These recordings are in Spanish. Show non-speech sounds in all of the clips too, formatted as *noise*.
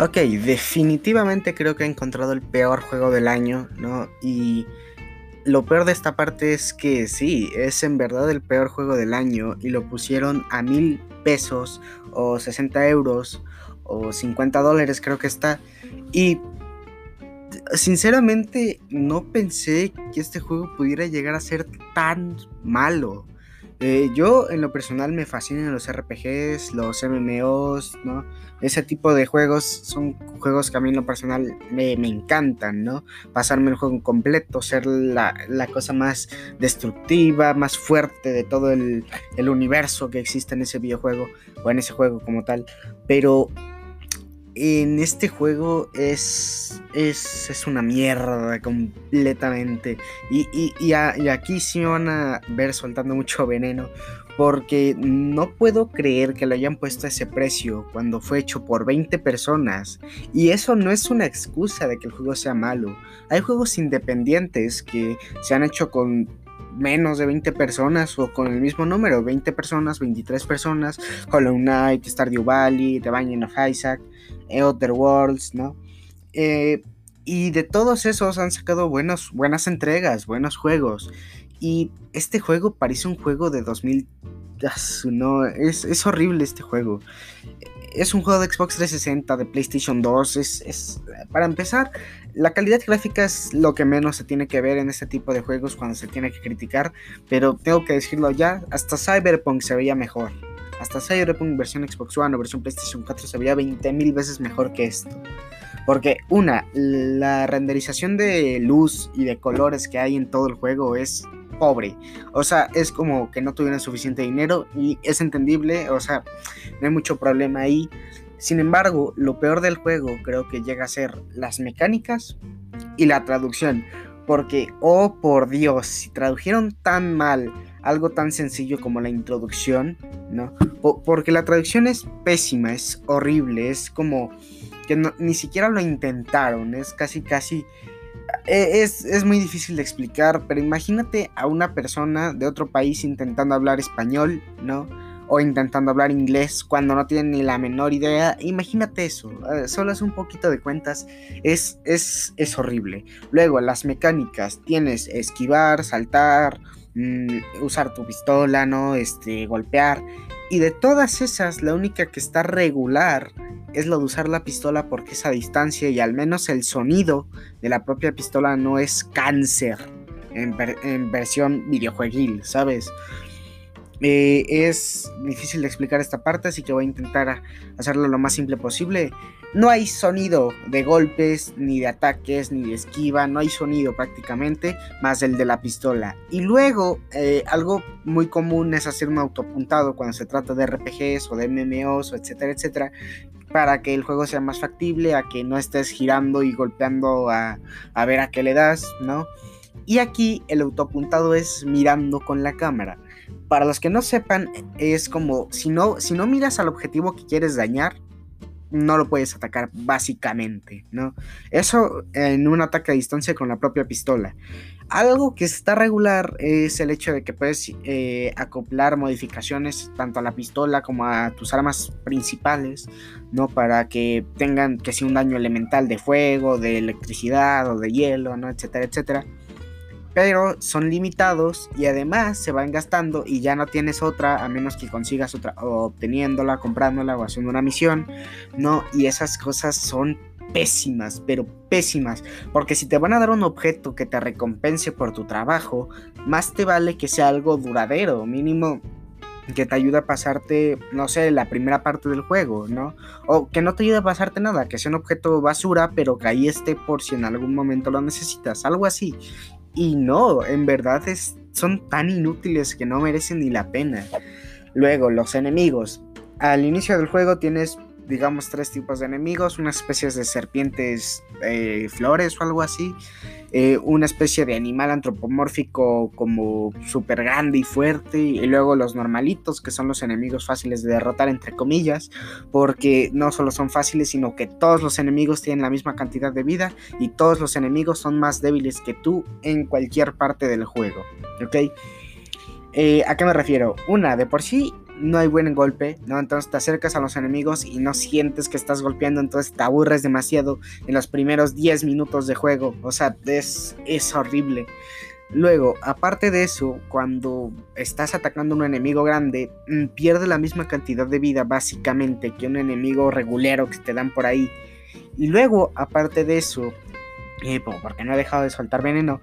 Ok, definitivamente creo que he encontrado el peor juego del año, ¿no? Y lo peor de esta parte es que sí, es en verdad el peor juego del año y lo pusieron a mil pesos o 60 euros o 50 dólares creo que está. Y sinceramente no pensé que este juego pudiera llegar a ser tan malo. Eh, yo en lo personal me fascinan los RPGs, los MMOs, ¿no? Ese tipo de juegos son juegos que a mí en lo personal me, encantan, ¿no? Pasarme el juego completo, ser la, cosa más destructiva, más fuerte de todo el, el universo que existe en ese videojuego o en ese juego como tal. Pero en este juego es, es, una mierda completamente. Y, y, aquí sí me van a ver soltando mucho veneno. Porque no puedo creer que lo hayan puesto a ese precio cuando fue hecho por 20 personas. Y eso no es una excusa de que el juego sea malo. Hay juegos independientes que se han hecho con menos de 20 personas o con el mismo número, 20 personas, 23 personas, Hollow Knight, Stardew Valley, The Binding of Isaac, Other Worlds, ¿no? Eh, y de todos esos han sacado buenas entregas, buenos juegos. Y este juego parece un juego de 2000... No, es, es horrible este juego es un juego de Xbox 360, de PlayStation 2. Es, para empezar, la calidad gráfica es lo que menos se tiene que ver en este tipo de juegos cuando se tiene que criticar. Pero tengo que decirlo ya, hasta Cyberpunk se veía mejor. Hasta Cyberpunk versión Xbox One o versión PlayStation 4 se veía 20.000 veces mejor que esto. Porque una, la renderización de luz y de colores que hay en todo el juego es pobre. O sea, es como que no tuvieron suficiente dinero y es entendible, o sea, no hay mucho problema ahí. Sin embargo, lo peor del juego creo que llega a ser las mecánicas y la traducción. Porque, oh por Dios, si tradujeron tan mal algo tan sencillo como la introducción, ¿no? porque la traducción es pésima, es horrible, es como que ni siquiera lo intentaron, es casi, casi e, es, muy difícil de explicar, pero imagínate a una persona de otro país intentando hablar español, ¿no? O intentando hablar inglés cuando no tienen ni la menor idea. Imagínate eso, solo es un poquito de cuentas, es, es, es horrible. Luego, las mecánicas, tienes esquivar, saltar, mm, usar tu pistola, ¿no? Este, golpear. Y de todas esas, la única que está regular es lo de usar la pistola porque es a distancia y al menos el sonido de la propia pistola no es cáncer en, versión videojueguil, ¿sabes? Eh, es difícil de explicar esta parte, así que voy a intentar hacerlo lo más simple posible. No hay sonido de golpes, ni de ataques, ni de esquiva, no hay sonido prácticamente, más el de la pistola. Y luego, eh, algo muy común es hacer un autopuntado cuando se trata de RPGs o de MMOs, o etcétera, etcétera, para que el juego sea más factible, a que no estés girando y golpeando a, a ver a qué le das, ¿no? Y aquí el autopuntado es mirando con la cámara. Para los que no sepan, es como si no, si no miras al objetivo que quieres dañar, no lo puedes atacar básicamente, ¿no? Eso en un ataque a distancia con la propia pistola. Algo que está regular es el hecho de que puedes eh, acoplar modificaciones tanto a la pistola como a tus armas principales, ¿no? Para que tengan que sea un daño elemental de fuego, de electricidad o de hielo, ¿no? Etcétera, etcétera pero son limitados y además se van gastando y ya no tienes otra a menos que consigas otra obteniéndola, comprándola o haciendo una misión, ¿no? Y esas cosas son pésimas, pero pésimas, porque si te van a dar un objeto que te recompense por tu trabajo, más te vale que sea algo duradero, mínimo que te ayude a pasarte, no sé, la primera parte del juego, ¿no? O que no te ayude a pasarte nada, que sea un objeto basura, pero que ahí esté por si en algún momento lo necesitas, algo así. Y no, en verdad es, son tan inútiles que no merecen ni la pena. Luego, los enemigos. Al inicio del juego tienes, digamos, tres tipos de enemigos, unas especies de serpientes eh, flores o algo así, eh, una especie de animal antropomórfico como súper grande y fuerte, y luego los normalitos, que son los enemigos fáciles de derrotar, entre comillas, porque no solo son fáciles, sino que todos los enemigos tienen la misma cantidad de vida y todos los enemigos son más débiles que tú en cualquier parte del juego, ¿ok? Eh, ¿A qué me refiero? Una, de por sí no hay buen golpe, ¿no? Entonces te acercas a los enemigos y no sientes que estás golpeando, entonces te aburres demasiado en los primeros 10 minutos de juego. O sea, es, es horrible. Luego, aparte de eso, cuando estás atacando a un enemigo grande, mm, pierde la misma cantidad de vida básicamente que un enemigo regulero que te dan por ahí. Y luego, aparte de eso, eh, porque no ha dejado de soltar veneno,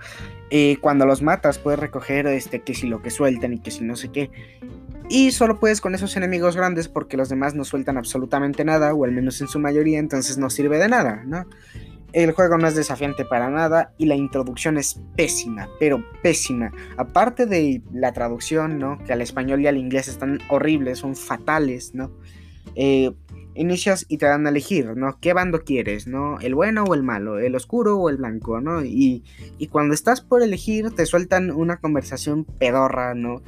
eh, cuando los matas puedes recoger este, que si lo que sueltan y que si no sé qué. Y solo puedes con esos enemigos grandes porque los demás no sueltan absolutamente nada, o al menos en su mayoría, entonces no sirve de nada, ¿no? El juego no es desafiante para nada y la introducción es pésima, pero pésima. Aparte de la traducción, ¿no? Que al español y al inglés están horribles, son fatales, ¿no? Eh, inicias y te dan a elegir, ¿no? ¿Qué bando quieres, ¿no? ¿El bueno o el malo? ¿El oscuro o el blanco, ¿no? Y, y cuando estás por elegir, te sueltan una conversación pedorra, ¿no?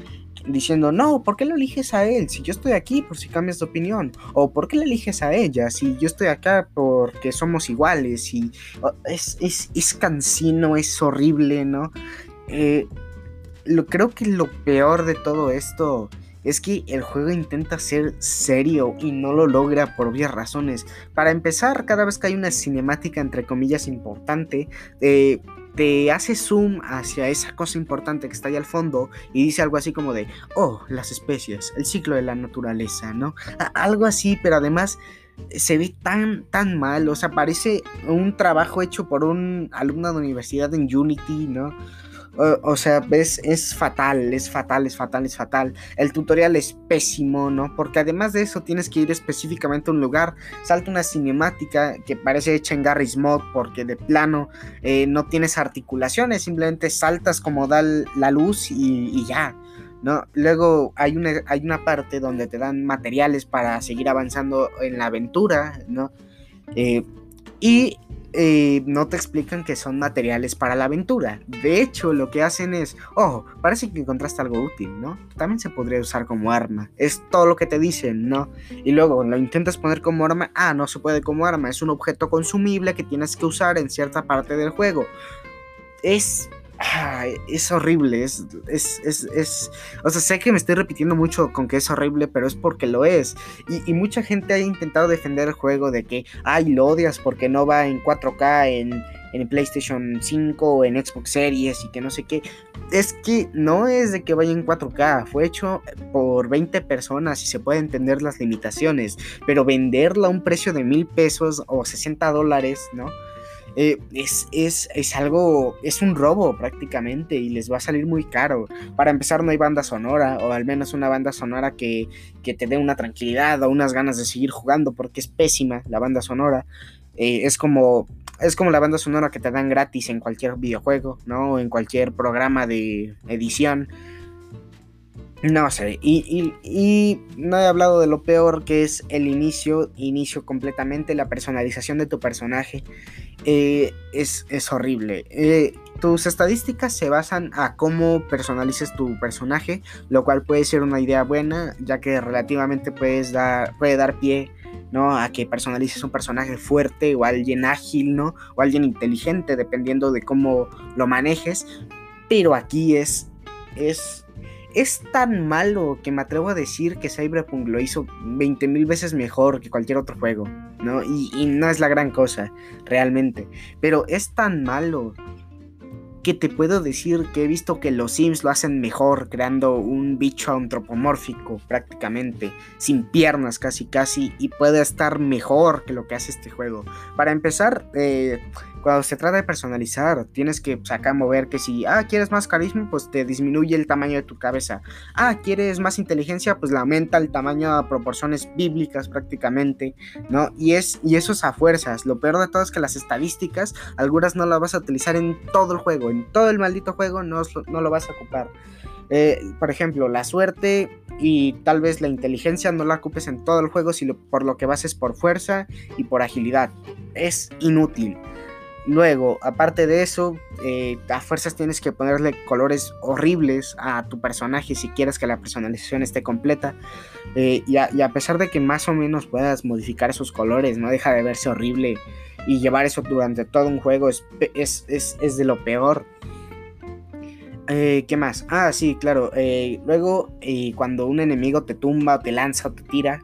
Diciendo, no, ¿por qué lo eliges a él? Si yo estoy aquí, por si cambias de opinión. O ¿por qué le eliges a ella? Si yo estoy acá porque somos iguales. Y es, es, es cansino, es horrible, ¿no? Eh, lo, creo que lo peor de todo esto es que el juego intenta ser serio y no lo logra por obvias razones. Para empezar, cada vez que hay una cinemática entre comillas importante, eh, te hace zoom hacia esa cosa importante que está ahí al fondo y dice algo así como de, oh, las especies, el ciclo de la naturaleza, ¿no? algo así, pero además se ve tan, tan mal, o sea, parece un trabajo hecho por un alumno de universidad en Unity, ¿no? O, sea, ves, es fatal, es fatal, es fatal, es fatal. El tutorial es pésimo, ¿no? Porque además de eso tienes que ir específicamente a un lugar. Salta una cinemática que parece hecha en Garry's Mod porque de plano eh, no tienes articulaciones, simplemente saltas como da la luz y, ya. ¿no? Luego hay una, hay una parte donde te dan materiales para seguir avanzando en la aventura, ¿no? Eh, y eh, no te explican que son materiales para la aventura. De hecho, lo que hacen es, oh, parece que encontraste algo útil, ¿no? También se podría usar como arma. Es todo lo que te dicen, ¿no? Y luego lo intentas poner como arma. Ah, no se puede como arma. Es un objeto consumible que tienes que usar en cierta parte del juego. Es es horrible, es, es, es, o sea, sé que me estoy repitiendo mucho con que es horrible, pero es porque lo es. Y, mucha gente ha intentado defender el juego de que, ay, lo odias porque no va en 4K en, en PlayStation 5 o en Xbox Series y que no sé qué. Es que no es de que vaya en 4K, fue hecho por 20 personas y se puede entender las limitaciones, pero venderlo a un precio de mil pesos o 60 dólares, ¿no? Eh, es, es, algo, es un robo prácticamente y les va a salir muy caro. Para empezar no hay banda sonora o al menos una banda sonora que, te dé una tranquilidad o unas ganas de seguir jugando porque es pésima la banda sonora. Eh, es como es como la banda sonora que te dan gratis en cualquier videojuego, ¿no? En cualquier programa de edición. No sé, y, no he hablado de lo peor que es el inicio, inicio completamente, la personalización de tu personaje. Eh, es, horrible. Eh, tus estadísticas se basan a cómo personalices tu personaje, lo cual puede ser una idea buena, ya que relativamente puedes dar, puede dar pie ¿no? a que personalices un personaje fuerte o alguien ágil, ¿no? o alguien inteligente, dependiendo de cómo lo manejes. Pero aquí es, es es tan malo que me atrevo a decir que Cyberpunk lo hizo 20.000 veces mejor que cualquier otro juego, ¿no? Y, no es la gran cosa, realmente. Pero es tan malo que te puedo decir que he visto que los Sims lo hacen mejor, creando un bicho antropomórfico prácticamente, sin piernas casi casi, y puede estar mejor que lo que hace este juego. Para empezar, eh, cuando se trata de personalizar, tienes que sacar mover que si, ah, quieres más carisma, pues te disminuye el tamaño de tu cabeza. Ah, quieres más inteligencia, pues le aumenta el tamaño a proporciones bíblicas prácticamente, ¿no? Y, es, y eso es a fuerzas. Lo peor de todo es que las estadísticas, algunas no las vas a utilizar en todo el juego, en todo el maldito juego no, no lo vas a ocupar. Eh, por ejemplo, la suerte y tal vez la inteligencia no la ocupes en todo el juego, sino por lo que vas es por fuerza y por agilidad. Es inútil. Luego, aparte de eso, eh, a fuerzas tienes que ponerle colores horribles a tu personaje si quieres que la personalización esté completa. Eh, y, a, pesar de que más o menos puedas modificar esos colores, no deja de verse horrible. Y llevar eso durante todo un juego es, es, es, es de lo peor. Eh, ¿Qué más? Ah, sí, claro. Luego, cuando un enemigo te tumba, te lanza o te tira,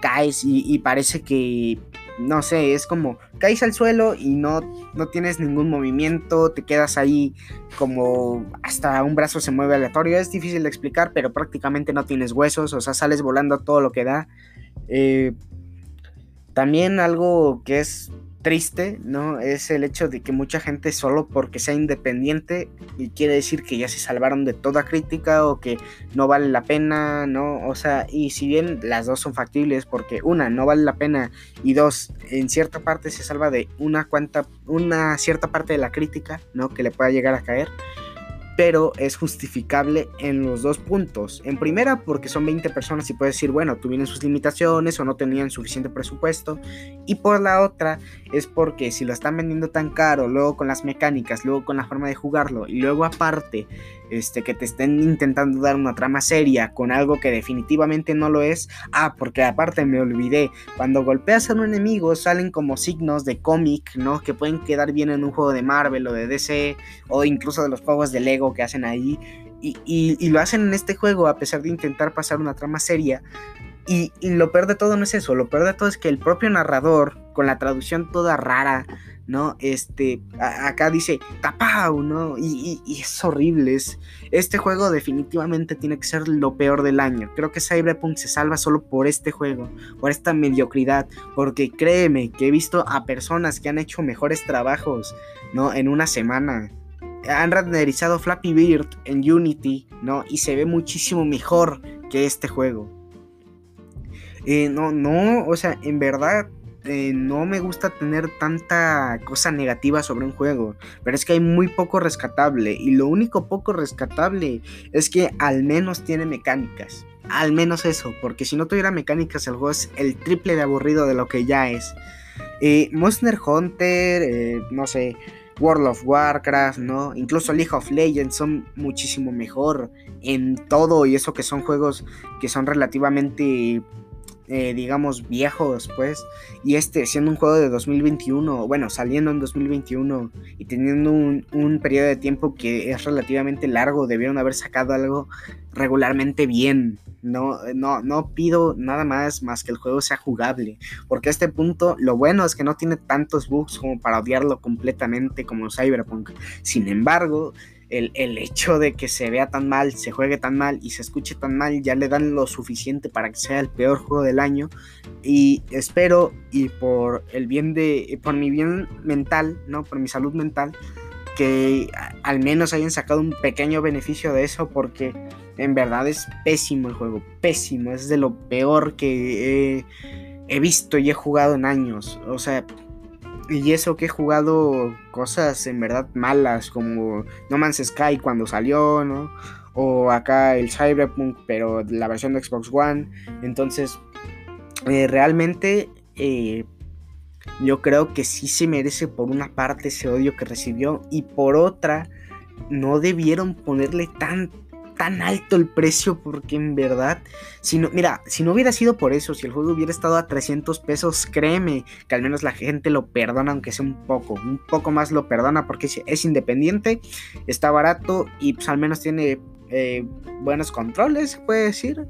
caes y, parece que, no sé, es como caes al suelo y no, no tienes ningún movimiento, te quedas ahí como hasta un brazo se mueve aleatorio. Es difícil de explicar, pero prácticamente no tienes huesos, o sea, sales volando todo lo que da. también algo que es triste, ¿no? Es el hecho de que mucha gente solo porque sea independiente y quiere decir que ya se salvaron de toda crítica o que no vale la pena, ¿no? O sea, y si bien las dos son factibles porque una, no vale la pena y dos, en cierta parte se salva de una cuanta, una cierta parte de la crítica, ¿no? Que le pueda llegar a caer pero es justificable en los dos puntos. En primera, porque son 20 personas y puedes decir, bueno, tuvieron sus limitaciones o no tenían suficiente presupuesto. Y por la otra, es porque si lo están vendiendo tan caro, luego con las mecánicas, luego con la forma de jugarlo, y luego aparte este, que te estén intentando dar una trama seria con algo que definitivamente no lo es. Ah, porque aparte me olvidé, cuando golpeas a un enemigo salen como signos de cómic, ¿no? Que pueden quedar bien en un juego de Marvel o de DC o incluso de los juegos de Lego que hacen ahí. Y, lo hacen en este juego a pesar de intentar pasar una trama seria. Y, y, lo peor de todo no es eso, lo peor de todo es que el propio narrador, con la traducción toda rara, ¿no? Este, acá dice Tapau, ¿no? Y, es horrible. este juego definitivamente tiene que ser lo peor del año. Creo que Cyberpunk se salva solo por este juego, por esta mediocridad. Porque créeme que he visto a personas que han hecho mejores trabajos, ¿no? En una semana. Han renderizado Flappy Bird en Unity, ¿no? Y se ve muchísimo mejor que este juego. Eh, no, no, o sea, en verdad eh, no me gusta tener tanta cosa negativa sobre un juego, pero es que hay muy poco rescatable y lo único poco rescatable es que al menos tiene mecánicas. Al menos eso, porque si no tuviera mecánicas el juego es el triple de aburrido de lo que ya es. Eh, Monster Hunter, eh, no sé, World of Warcraft, ¿no? Incluso League of Legends son muchísimo mejor en todo y eso que son juegos que son relativamente eh, digamos, viejos, pues. Y este, siendo un juego de 2021, bueno, saliendo en 2021 y teniendo un, un periodo de tiempo que es relativamente largo, debieron haber sacado algo regularmente bien. No, no, no pido nada más más que el juego sea jugable. Porque a este punto, lo bueno es que no tiene tantos bugs como para odiarlo completamente como Cyberpunk. Sin embargo, el, hecho de que se vea tan mal, se juegue tan mal y se escuche tan mal, ya le dan lo suficiente para que sea el peor juego del año. Y espero, y por el bien de, por mi bien mental, ¿no? Por mi salud mental, que al menos hayan sacado un pequeño beneficio de eso, porque en verdad es pésimo el juego, pésimo, es de lo peor que he visto y he jugado en años. O sea, y eso que he jugado cosas en verdad malas, como No Man's Sky cuando salió, ¿no? O acá el Cyberpunk, pero la versión de Xbox One. Entonces, eh, realmente eh, yo creo que sí se merece por una parte ese odio que recibió y por otra no debieron ponerle tan tan alto el precio porque en verdad, si no, mira, si no hubiera sido por eso, si el juego hubiera estado a 300 pesos, créeme que al menos la gente lo perdona, aunque sea un poco, un poco más lo perdona porque es, independiente, está barato y pues al menos tiene eh, buenos controles, se puede decir.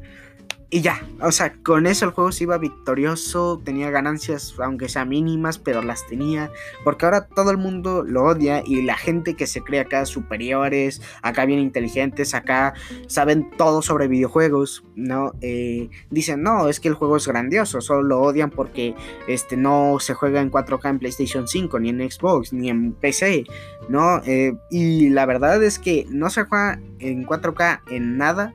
Y ya, o sea, con eso el juego se iba victorioso, tenía ganancias aunque sean mínimas, pero las tenía, porque ahora todo el mundo lo odia y la gente que se cree acá superiores, acá bien inteligentes, acá saben todo sobre videojuegos, ¿no? Eh, dicen, no, es que el juego es grandioso, solo lo odian porque este, no se juega en 4K en PlayStation 5, ni en Xbox, ni en PC, ¿no? Eh, y la verdad es que no se juega en 4K en nada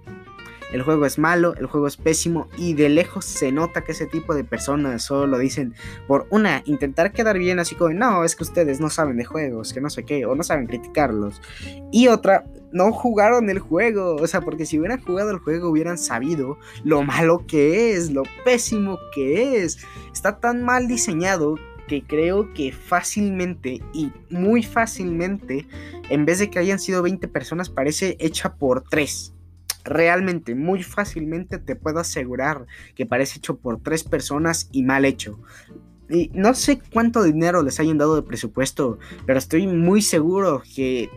el juego es malo, el juego es pésimo y de lejos se nota que ese tipo de personas solo lo dicen por una, intentar quedar bien así como, no, es que ustedes no saben de juegos, que no sé qué, o no saben criticarlos. Y otra, no jugaron el juego, o sea, porque si hubieran jugado el juego hubieran sabido lo malo que es, lo pésimo que es. Está tan mal diseñado que creo que fácilmente y muy fácilmente, en vez de que hayan sido 20 personas, parece hecha por 3 realmente muy fácilmente te puedo asegurar que parece hecho por tres personas y mal hecho. Y no sé cuánto dinero les hayan dado de presupuesto, pero estoy muy seguro que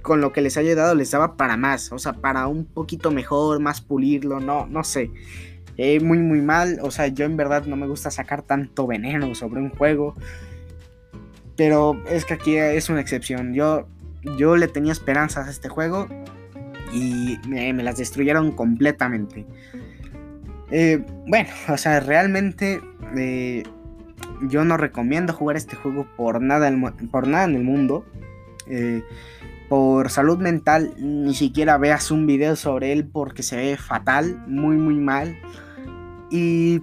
con lo que les haya dado les daba para más, o sea, para un poquito mejor, más pulirlo, no, no sé. Eh, muy, muy mal, o sea, yo en verdad no me gusta sacar tanto veneno sobre un juego. Pero es que aquí es una excepción. Yo, yo le tenía esperanzas a este juego y me, las destruyeron completamente. Eh, bueno, o sea, realmente eh, yo no recomiendo jugar este juego por nada, por nada en el mundo. Eh, por salud mental, ni siquiera veas un video sobre él porque se ve fatal, muy, muy mal. Y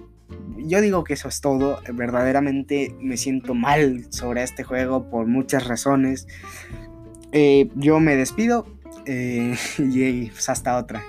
yo digo que eso es todo. Verdaderamente me siento mal sobre este juego por muchas razones. yo me despido *laughs* y pues hasta otra.